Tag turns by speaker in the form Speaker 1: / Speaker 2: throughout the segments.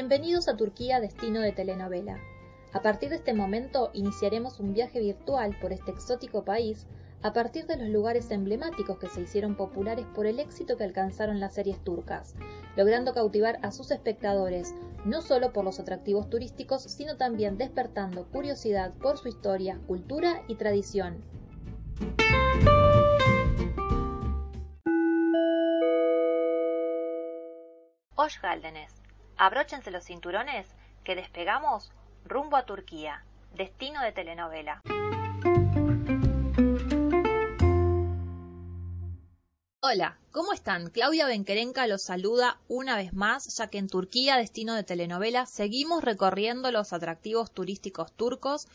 Speaker 1: Bienvenidos a Turquía, destino de telenovela. A partir de este momento iniciaremos un viaje virtual por este exótico país a partir de los lugares emblemáticos que se hicieron populares por el éxito que alcanzaron las series turcas, logrando cautivar a sus espectadores no solo por los atractivos turísticos, sino también despertando curiosidad por su historia, cultura y tradición.
Speaker 2: Hoş Abróchense los cinturones que despegamos rumbo a Turquía, destino de telenovela.
Speaker 1: Hola, ¿cómo están? Claudia Benquerenca los saluda una vez más, ya que en Turquía, destino de telenovela, seguimos recorriendo los atractivos turísticos turcos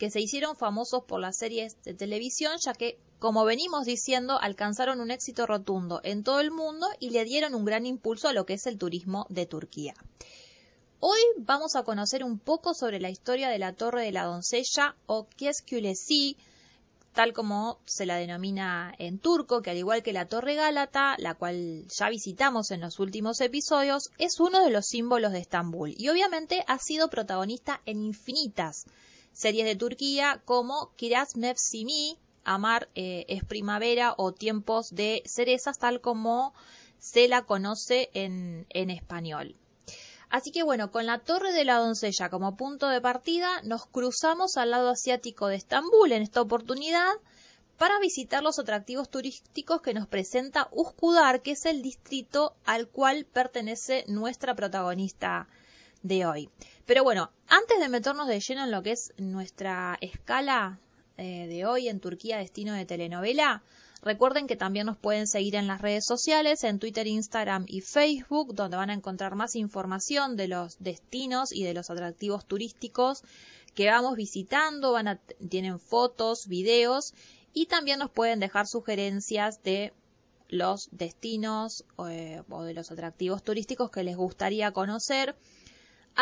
Speaker 1: que se hicieron famosos por las series de televisión, ya que, como venimos diciendo, alcanzaron un éxito rotundo en todo el mundo y le dieron un gran impulso a lo que es el turismo de Turquía. Hoy vamos a conocer un poco sobre la historia de la Torre de la Doncella o Keskülesi, tal como se la denomina en turco, que al igual que la Torre Gálata, la cual ya visitamos en los últimos episodios, es uno de los símbolos de Estambul y obviamente ha sido protagonista en infinitas series de Turquía como Kiraz Mevsimi, Amar eh, es primavera o Tiempos de cerezas, tal como se la conoce en, en español. Así que bueno, con la Torre de la Doncella como punto de partida, nos cruzamos al lado asiático de Estambul en esta oportunidad para visitar los atractivos turísticos que nos presenta Uskudar, que es el distrito al cual pertenece nuestra protagonista de hoy. Pero bueno, antes de meternos de lleno en lo que es nuestra escala eh, de hoy en Turquía, destino de telenovela, recuerden que también nos pueden seguir en las redes sociales, en Twitter, Instagram y Facebook, donde van a encontrar más información de los destinos y de los atractivos turísticos que vamos visitando, tienen fotos, videos y también nos pueden dejar sugerencias de los destinos eh, o de los atractivos turísticos que les gustaría conocer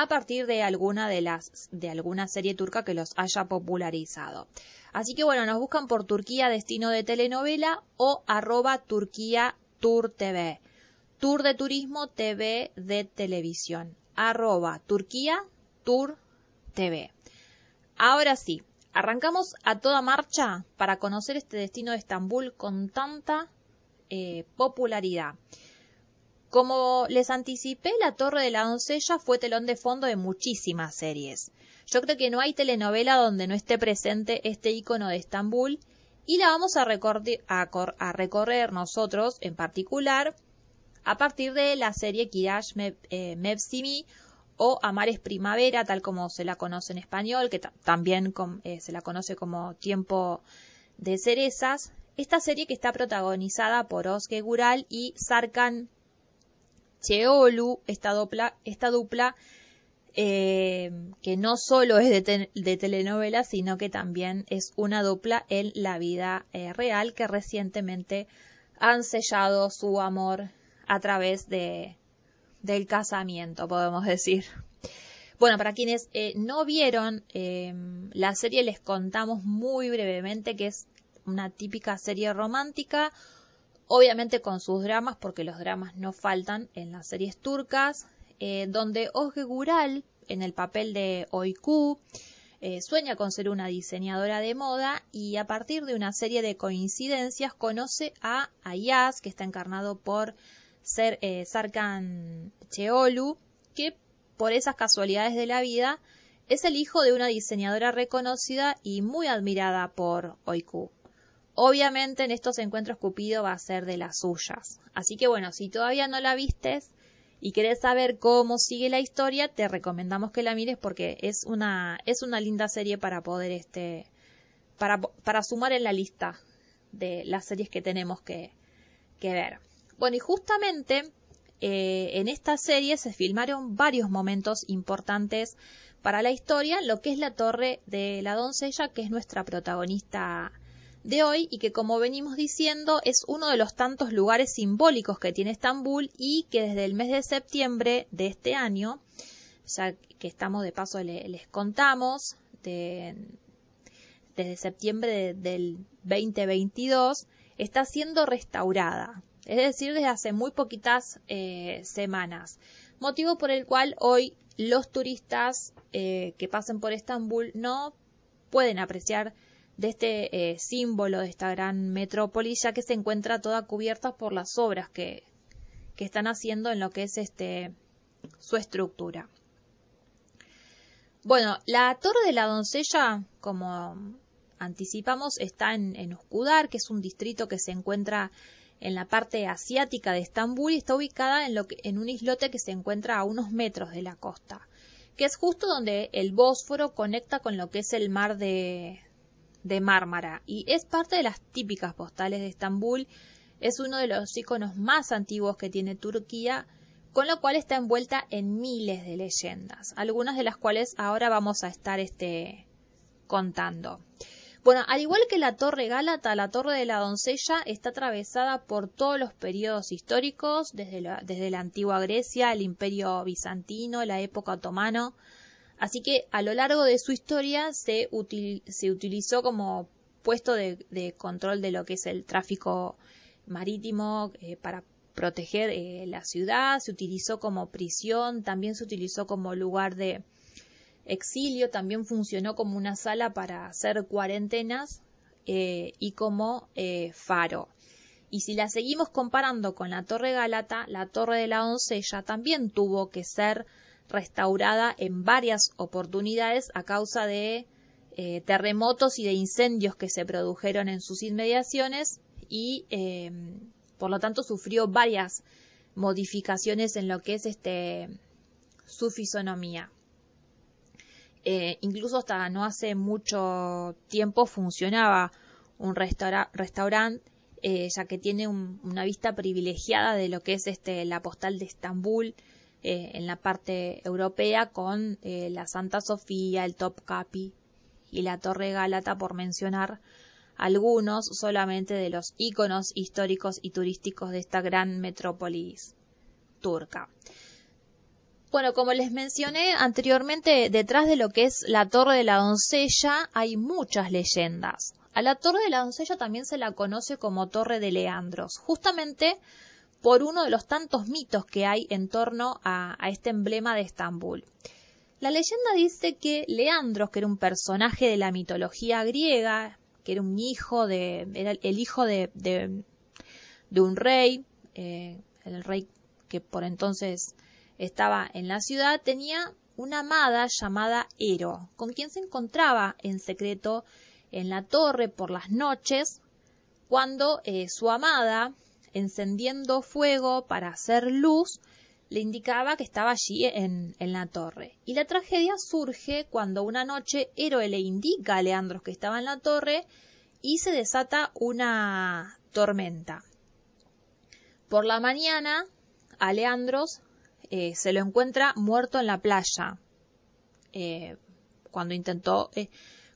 Speaker 1: a partir de alguna de las de alguna serie turca que los haya popularizado. Así que bueno, nos buscan por Turquía Destino de Telenovela o arroba Turquía Tour TV. Tour de Turismo TV de Televisión. Arroba Turquía Tour TV. Ahora sí, arrancamos a toda marcha para conocer este destino de Estambul con tanta eh, popularidad. Como les anticipé, La Torre de la Doncella fue telón de fondo de muchísimas series. Yo creo que no hay telenovela donde no esté presente este icono de Estambul y la vamos a, recorrer nosotros en particular a partir de la serie Kirash eh, Mevsimi o Amares Primavera, tal como se la conoce en español, que también eh, se la conoce como Tiempo de Cerezas. Esta serie que está protagonizada por Osge Gural y Sarkan Cheolu, esta dupla, esta dupla eh, que no solo es de, telenovela, sino que también es una dupla en la vida eh, real que recientemente han sellado su amor a través de, del casamiento, podemos decir. Bueno, para quienes eh, no vieron la serie, les contamos muy brevemente que es una típica serie romántica obviamente con sus dramas, porque los dramas no faltan en las series turcas, eh, donde Oge Gural, en el papel de Oiku, eh, sueña con ser una diseñadora de moda y a partir de una serie de coincidencias conoce a Ayaz, que está encarnado por ser, eh, Sarkan Cheolu, que por esas casualidades de la vida es el hijo de una diseñadora reconocida y muy admirada por Oiku. Obviamente en estos encuentros Cupido va a ser de las suyas. Así que bueno, si todavía no la vistes y querés saber cómo sigue la historia, te recomendamos que la mires porque es una, es una linda serie para poder este, para, para sumar en la lista de las series que tenemos que, que ver. Bueno, y justamente eh, en esta serie se filmaron varios momentos importantes para la historia, lo que es la torre de la doncella, que es nuestra protagonista de hoy y que como venimos diciendo es uno de los tantos lugares simbólicos que tiene Estambul y que desde el mes de septiembre de este año, ya que estamos de paso les contamos, desde septiembre del 2022, está siendo restaurada, es decir, desde hace muy poquitas eh, semanas. motivo por el cual hoy los turistas eh, que pasen por Estambul no pueden apreciar de este eh, símbolo de esta gran metrópoli, ya que se encuentra toda cubierta por las obras que, que están haciendo en lo que es este su estructura. Bueno, la Torre de la Doncella, como anticipamos, está en, en Uskudar, que es un distrito que se encuentra en la parte asiática de Estambul y está ubicada en, lo que, en un islote que se encuentra a unos metros de la costa, que es justo donde el Bósforo conecta con lo que es el mar de, de Mármara y es parte de las típicas postales de Estambul. Es uno de los iconos más antiguos que tiene Turquía, con lo cual está envuelta en miles de leyendas, algunas de las cuales ahora vamos a estar este, contando. Bueno, al igual que la Torre Gálata, la Torre de la Doncella está atravesada por todos los periodos históricos, desde la, desde la antigua Grecia, el Imperio Bizantino, la época otomano, Así que a lo largo de su historia se, se utilizó como puesto de, control de lo que es el tráfico marítimo eh, para proteger eh, la ciudad, se utilizó como prisión, también se utilizó como lugar de exilio, también funcionó como una sala para hacer cuarentenas eh, y como faro. Y si la seguimos comparando con la Torre Gálata, la Torre de la Doncella también tuvo que ser restaurada en varias oportunidades a causa de eh, terremotos y de incendios que se produjeron en sus inmediaciones y eh, por lo tanto sufrió varias modificaciones en lo que es este su fisonomía. Eh, incluso hasta no hace mucho tiempo funcionaba un restaurante ya que tiene una vista privilegiada de lo que es este la postal de Estambul eh, en la parte europea con eh, la Santa Sofía, el Top Capi y la Torre Gálata, por mencionar algunos solamente de los íconos históricos y turísticos de esta gran metrópolis turca. Bueno, como les mencioné anteriormente, detrás de lo que es la Torre de la Doncella hay muchas leyendas. A la Torre de la Doncella también se la conoce como Torre de Leandros, justamente por uno de los tantos mitos que hay en torno a, este emblema de Estambul. La leyenda dice que Leandros, que era un personaje de la mitología griega, que era un hijo de, era el hijo de, de, un rey, eh, el rey que por entonces estaba en la ciudad, tenía una amada llamada Ero, con quien se encontraba en secreto en la torre por las noches, cuando eh, su amada encendiendo fuego para hacer luz, le indicaba que estaba allí en, la torre. Y la tragedia surge cuando una noche Héroe le indica a Leandros que estaba en la torre y se desata una tormenta. Por la mañana, a Leandros eh, se lo encuentra muerto en la playa eh, cuando intentó eh,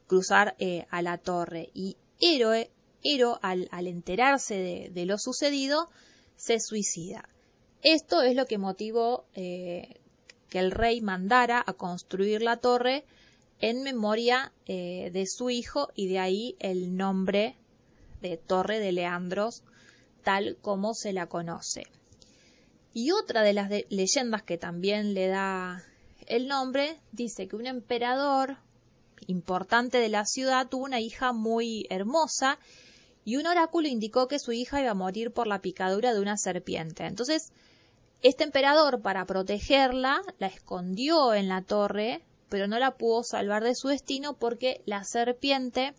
Speaker 1: cruzar a la torre. Y Héroe Ero, al, enterarse de, lo sucedido, se suicida. Esto es lo que motivó eh, que el rey mandara a construir la torre en memoria eh, de su hijo y de ahí el nombre de Torre de Leandros, tal como se la conoce. Y otra de las leyendas que también le da el nombre dice que un emperador importante de la ciudad tuvo una hija muy hermosa y un oráculo indicó que su hija iba a morir por la picadura de una serpiente. Entonces, este emperador, para protegerla, la escondió en la torre, pero no la pudo salvar de su destino porque la serpiente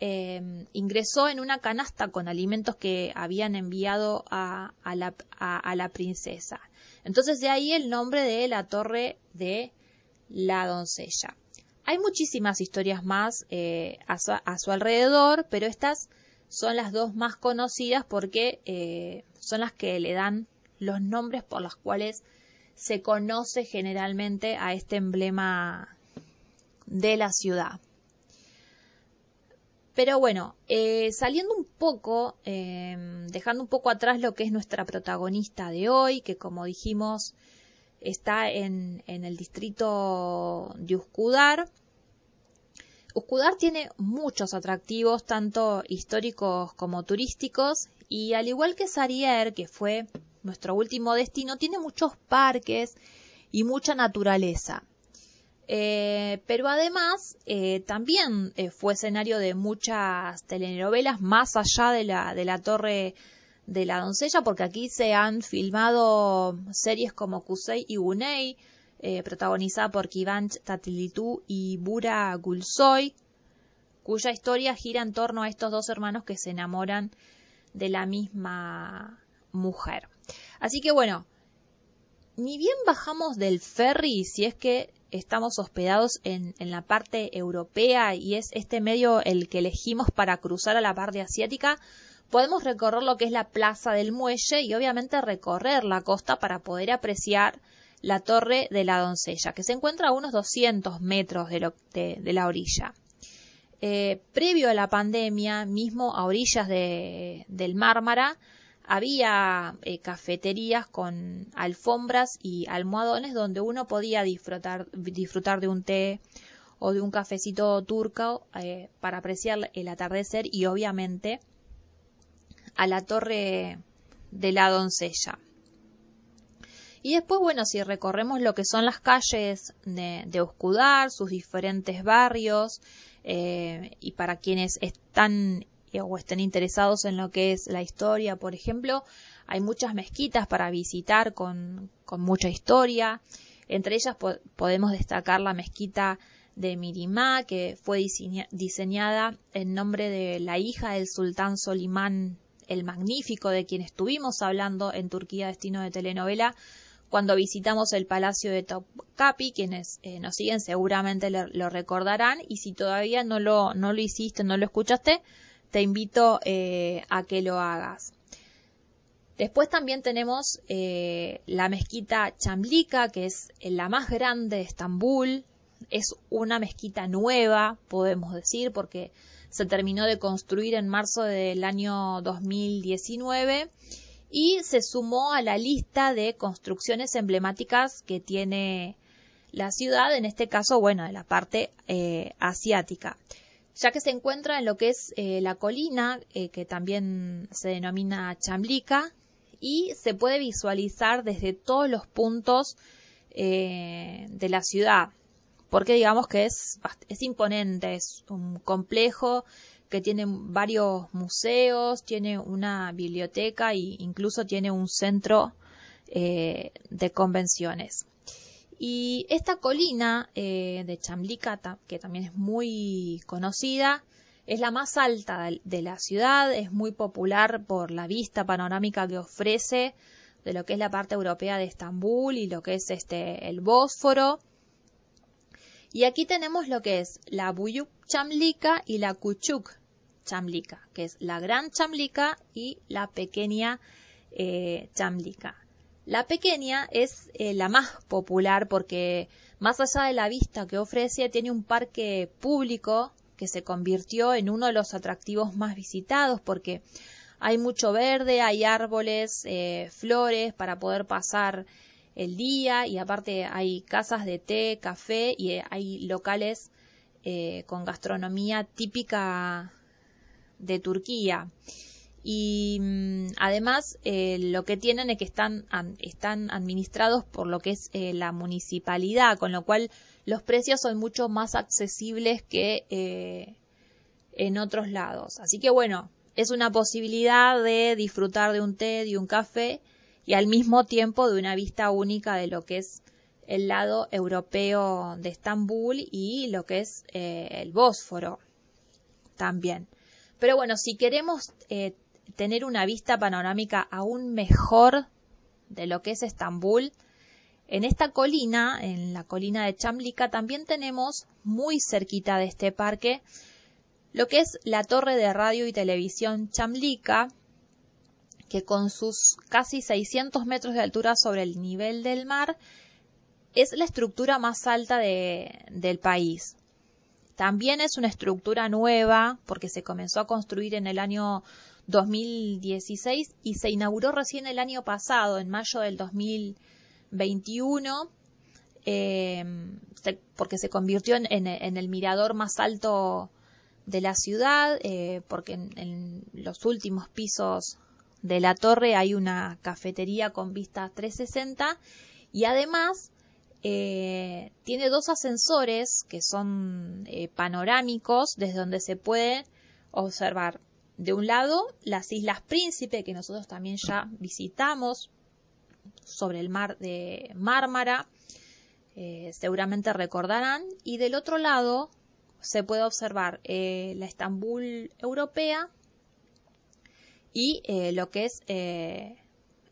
Speaker 1: eh, ingresó en una canasta con alimentos que habían enviado a, la, princesa. Entonces de ahí el nombre de la torre de la doncella. Hay muchísimas historias más eh, a, su, alrededor, pero estas son las dos más conocidas porque eh, son las que le dan los nombres por los cuales se conoce generalmente a este emblema de la ciudad. Pero bueno, eh, saliendo un poco, em, dejando un poco atrás lo que es nuestra protagonista de hoy, que como dijimos está en, en el distrito de Uskudar, Uskudar tiene muchos atractivos, tanto históricos como turísticos, y al igual que Sarrier, que fue nuestro último destino, tiene muchos parques y mucha naturaleza. Eh, pero además eh, también eh, fue escenario de muchas telenovelas más allá de la, de la torre de la doncella, porque aquí se han filmado series como Kusei y Gunei, protagonizada por Kivanch Tatilitu y Bura Gulsoy, cuya historia gira en torno a estos dos hermanos que se enamoran de la misma mujer. Así que bueno, ni bien bajamos del ferry, si es que estamos hospedados en, la parte europea y es este medio el que elegimos para cruzar a la parte asiática, podemos recorrer lo que es la plaza del muelle y obviamente recorrer la costa para poder apreciar la torre de la doncella, que se encuentra a unos 200 metros de, la orilla. Eh, previo a la pandemia, mismo a orillas del Mármara, había eh, cafeterías con alfombras y almohadones donde uno podía disfrutar, disfrutar de un té o de un cafecito turco eh, para apreciar el atardecer y obviamente a la torre de la doncella. Y después, bueno, si recorremos lo que son las calles de, de sus diferentes barrios, eh, y para quienes están o estén interesados en lo que es la historia, por ejemplo, hay muchas mezquitas para visitar con, mucha historia. Entre ellas podemos destacar la mezquita de Mirimá, que fue diseñada en nombre de la hija del sultán Solimán el Magnífico, de quien estuvimos hablando en Turquía Destino de Telenovela, cuando visitamos el Palacio de Topkapi, quienes eh, nos siguen seguramente lo, recordarán, y si todavía no lo, no lo hiciste, no lo escuchaste, te invito eh, a que lo hagas. Después también tenemos eh, la mezquita Chamlika, que es la más grande de Estambul. Es una mezquita nueva, podemos decir, porque se terminó de construir en marzo del año 2019 y se sumó a la lista de construcciones emblemáticas que tiene la ciudad, en este caso, bueno, de la parte eh, asiática. Ya que se encuentra en lo que es eh, la colina, eh, que también se denomina Chamblica, y se puede visualizar desde todos los puntos de la ciudad, porque digamos que es, es imponente, es un complejo que tiene varios museos, tiene una biblioteca e incluso tiene un centro de convenciones. Y esta colina eh, de Chamblicata, que también es muy conocida, es la más alta de la ciudad, es muy popular por la vista panorámica que ofrece de lo que es la parte europea de Estambul y lo que es este el Bósforo. Y aquí tenemos lo que es la Buyuk Chamlika y la Kuchuk Chamlika, que es la Gran Chamlika y la pequeña eh, Chamlika. La pequeña es eh, la más popular porque más allá de la vista que ofrece, tiene un parque público que se convirtió en uno de los atractivos más visitados porque hay mucho verde, hay árboles, eh, flores para poder pasar el día y aparte hay casas de té, café y eh, hay locales con gastronomía típica de Turquía y mm, además eh, lo que tienen es que están, están administrados por lo que es eh, la municipalidad, con lo cual los precios son mucho más accesibles que eh, en otros lados. Así que bueno, es una posibilidad de disfrutar de un té, de un café y al mismo tiempo de una vista única de lo que es el lado europeo de Estambul y lo que es el Bósforo también. Pero bueno, si queremos tener una vista panorámica aún mejor de lo que es Estambul. En esta colina, en la colina de Chamlika, también tenemos muy cerquita de este parque lo que es la torre de radio y televisión Chamlika, que con sus casi 600 metros de altura sobre el nivel del mar es la estructura más alta del país. También es una estructura nueva porque se comenzó a construir en el año 2016 y se inauguró recién el año pasado, en mayo del 2021, eh, porque se convirtió en, el mirador más alto de la ciudad, eh, porque en, los últimos pisos de la torre hay una cafetería con vista 360 y además eh, tiene dos ascensores que son eh, panorámicos desde donde se puede observar. De un lado las Islas Príncipe que nosotros también ya visitamos sobre el mar de Mármara eh, seguramente recordarán. Y del otro lado se puede observar la Estambul europea y lo que es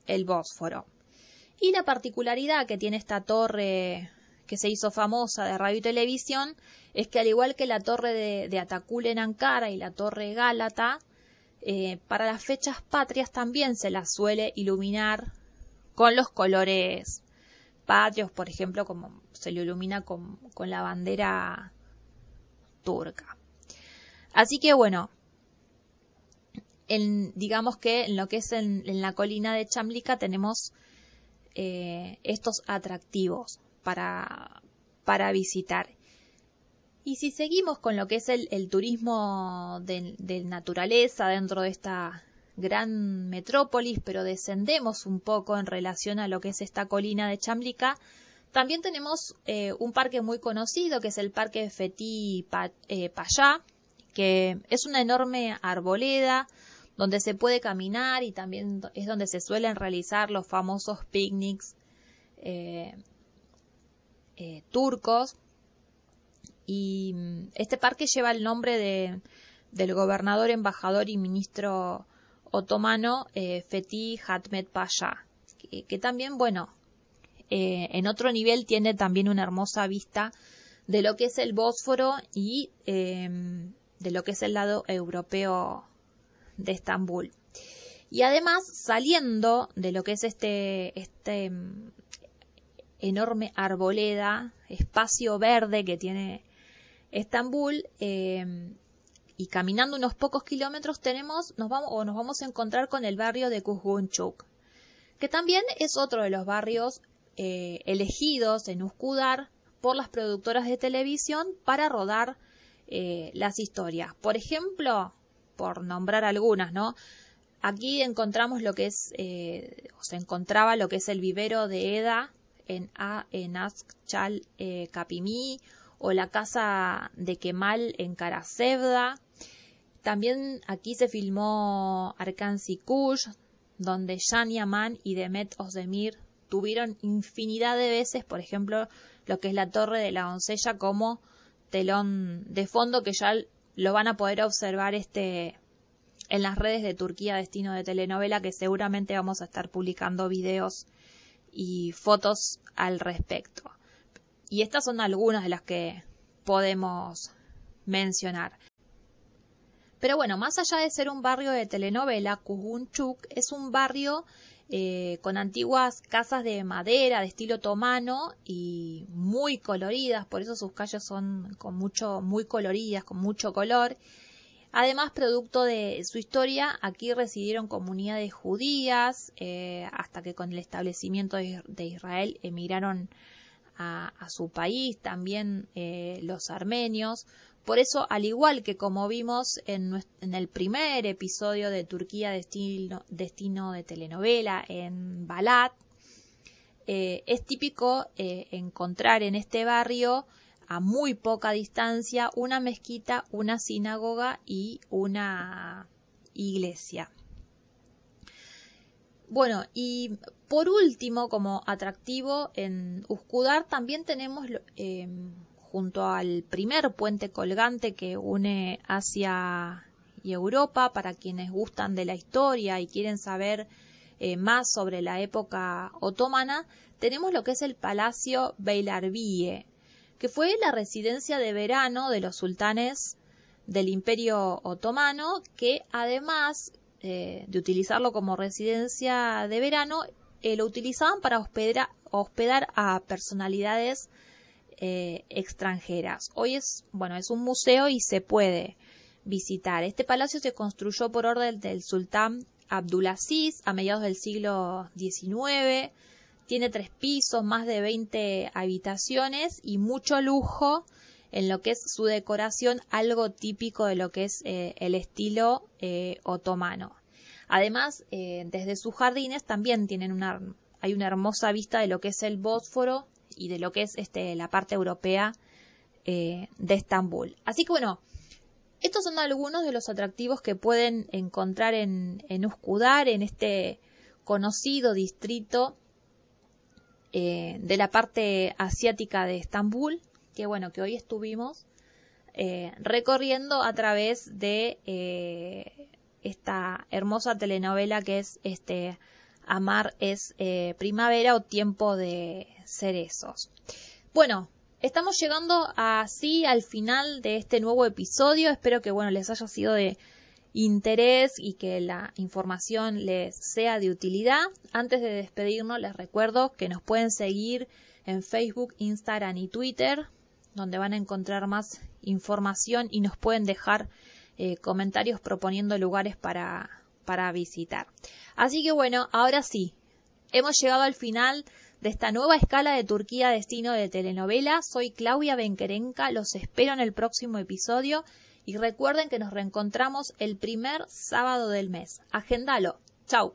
Speaker 1: el Bósforo y la particularidad que tiene esta torre que se hizo famosa de radio y televisión es que al igual que la torre de, de Atacul en Ankara y la torre Gálata, eh, para las fechas patrias también se las suele iluminar con los colores patrios, por ejemplo, como se lo ilumina con, la bandera turca. Así que bueno, en, digamos que en lo que es en, la colina de Chamlica tenemos eh, estos atractivos para, para visitar. Y si seguimos con lo que es el, turismo de, naturaleza dentro de esta gran metrópolis, pero descendemos un poco en relación a lo que es esta colina de Chamblica, también tenemos eh, un parque muy conocido que es el Parque Fetí eh, Payá, que es una enorme arboleda donde se puede caminar y también es donde se suelen realizar los famosos picnics eh, eh, turcos. Y mm, este parque lleva el nombre de, del gobernador, embajador y ministro otomano eh, Fethi Hatmet Pasha, que, también, bueno, en otro nivel tiene también una hermosa vista de lo que es el Bósforo y de lo que es el lado europeo de Estambul. Y además, saliendo de lo que es este, este mm, enorme arboleda, espacio verde que tiene Estambul, em, y caminando unos pocos kilómetros tenemos, nos vamos, o nos vamos a encontrar con el barrio de Kuzgunchuk, que también es otro de los barrios eh, elegidos en Uskudar por las productoras de televisión para rodar eh, las historias. Por ejemplo, por nombrar algunas, ¿no? Aquí encontramos lo que es, eh, o se encontraba lo que es el vivero de Eda en, A, en Askchal eh, Capimí, o la casa de Kemal en Karasevda. También aquí se filmó Arkansi Kush, donde Jan Yaman y Demet Ozdemir tuvieron infinidad de veces, por ejemplo, lo que es la torre de la doncella como telón de fondo que ya lo van a poder observar este en las redes de Turquía Destino de Telenovela que seguramente vamos a estar publicando videos y fotos al respecto. Y estas son algunas de las que podemos mencionar. Pero bueno, más allá de ser un barrio de telenovela, Kuzgunchuk es un barrio eh, con antiguas casas de madera de estilo otomano y muy coloridas, por eso sus calles son con mucho, muy coloridas, con mucho color. Además, producto de su historia, aquí residieron comunidades judías, eh, hasta que con el establecimiento de Israel emigraron a, su país, también eh, los armenios. Por eso, al igual que como vimos en, el primer episodio de Turquía Destino, de telenovela en Balat, eh, es típico eh, encontrar en este barrio a muy poca distancia una mezquita, una sinagoga y una iglesia. Bueno, y por último, como atractivo en Uskudar también tenemos em, junto al primer puente colgante que une Asia y Europa, para quienes gustan de la historia y quieren saber eh, más sobre la época otomana, tenemos lo que es el Palacio Beylarbiye, que fue la residencia de verano de los sultanes del Imperio Otomano, que además eh, de utilizarlo como residencia de verano, eh, lo utilizaban para hospedar, hospedar a personalidades eh, extranjeras. Hoy es, bueno, es un museo y se puede visitar. Este palacio se construyó por orden del sultán Abdulaziz a mediados del siglo XIX. Tiene tres pisos, más de 20 habitaciones y mucho lujo en lo que es su decoración, algo típico de lo que es eh, el estilo eh, otomano. Además, desde sus jardines también tienen una, hay una hermosa vista de lo que es el Bósforo y de lo que es este, la parte europea eh, de Estambul. Así que bueno, estos son algunos de los atractivos que pueden encontrar en, en Uskudar, en este conocido distrito eh, de la parte asiática de Estambul, que bueno, que hoy estuvimos eh, recorriendo a través de esta hermosa telenovela que es este Amar es primavera o tiempo de cerezos. Bueno, estamos llegando así al final de este nuevo episodio. Espero que bueno les haya sido de interés y que la información les sea de utilidad. Antes de despedirnos, les recuerdo que nos pueden seguir en Facebook, Instagram y Twitter, donde van a encontrar más información y nos pueden dejar eh, comentarios proponiendo lugares para, para visitar. Así que bueno, ahora sí, hemos llegado al final de esta nueva escala de Turquía Destino de Telenovela. Soy Claudia Benquerenca, los espero en el próximo episodio y recuerden que nos reencontramos el primer sábado del mes. Agendalo. Chau.